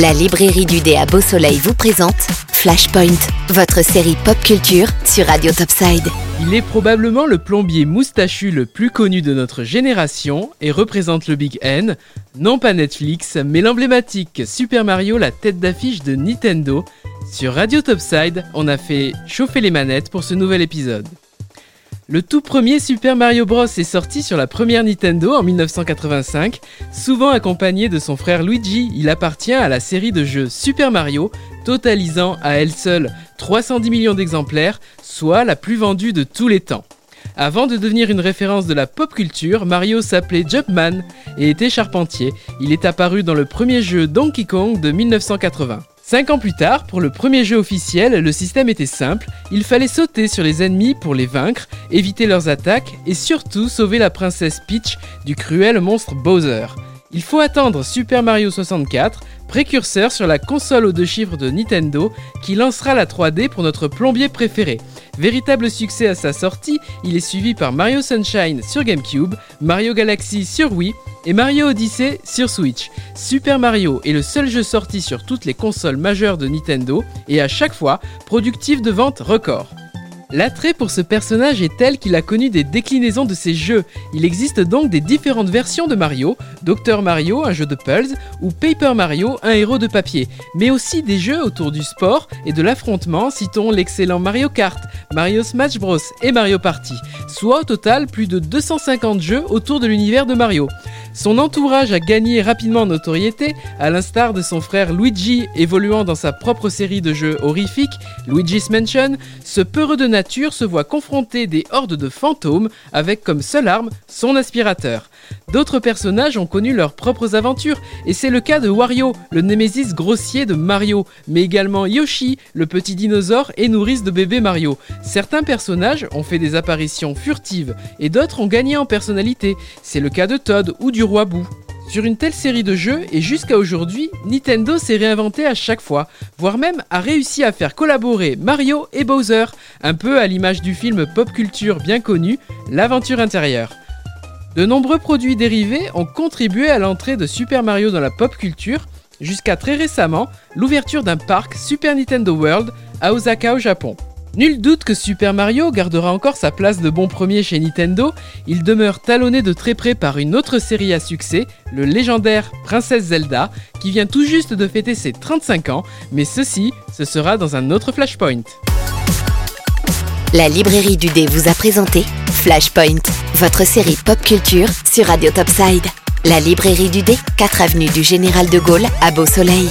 La librairie du dé à Beau Soleil vous présente Flashpoint, votre série pop culture sur Radio Topside. Il est probablement le plombier moustachu le plus connu de notre génération et représente le Big N, non pas Netflix, mais l'emblématique Super Mario, la tête d'affiche de Nintendo. Sur Radio Topside, on a fait chauffer les manettes pour ce nouvel épisode. Le tout premier Super Mario Bros est sorti sur la première Nintendo en 1985, souvent accompagné de son frère Luigi. Il appartient à la série de jeux Super Mario, totalisant à elle seule 310 millions d'exemplaires, soit la plus vendue de tous les temps. Avant de devenir une référence de la pop culture, Mario s'appelait Jumpman et était charpentier. Il est apparu dans le premier jeu Donkey Kong de 1980. Cinq ans plus tard, pour le premier jeu officiel, le système était simple, il fallait sauter sur les ennemis pour les vaincre, éviter leurs attaques et surtout sauver la princesse Peach du cruel monstre Bowser. Il faut attendre Super Mario 64, précurseur sur la console aux deux chiffres de Nintendo, qui lancera la 3D pour notre plombier préféré. Véritable succès à sa sortie, il est suivi par Mario Sunshine sur GameCube, Mario Galaxy sur Wii et Mario Odyssey sur Switch. Super Mario est le seul jeu sorti sur toutes les consoles majeures de Nintendo et à chaque fois productif de ventes record. L'attrait pour ce personnage est tel qu'il a connu des déclinaisons de ses jeux. Il existe donc des différentes versions de Mario, Dr Mario, un jeu de puzzles, ou Paper Mario, un héros de papier, mais aussi des jeux autour du sport et de l'affrontement, citons l'excellent Mario Kart, Mario Smash Bros et Mario Party, soit au total plus de 250 jeux autour de l'univers de Mario. Son entourage a gagné rapidement en notoriété, à l'instar de son frère Luigi évoluant dans sa propre série de jeux horrifiques, Luigi's Mansion, ce peureux de nature se voit confronter des hordes de fantômes avec comme seule arme son aspirateur. D'autres personnages ont connu leurs propres aventures, et c'est le cas de Wario, le némésis grossier de Mario, mais également Yoshi, le petit dinosaure et nourrice de bébé Mario. Certains personnages ont fait des apparitions furtives, et d'autres ont gagné en personnalité. C'est le cas de Todd ou du Sur une telle série de jeux, et jusqu'à aujourd'hui, Nintendo s'est réinventé à chaque fois, voire même a réussi à faire collaborer Mario et Bowser, un peu à l'image du film pop culture bien connu, L'aventure intérieure. De nombreux produits dérivés ont contribué à l'entrée de Super Mario dans la pop culture, jusqu'à très récemment l'ouverture d'un parc Super Nintendo World à Osaka au Japon. Nul doute que Super Mario gardera encore sa place de bon premier chez Nintendo, il demeure talonné de très près par une autre série à succès, le légendaire Princesse Zelda, qui vient tout juste de fêter ses 35 ans, mais ceci, ce sera dans un autre Flashpoint. La librairie du dé vous a présenté Flashpoint, votre série pop culture sur Radio Topside. La librairie du dé, 4 avenue du Général de Gaulle à Beau Soleil.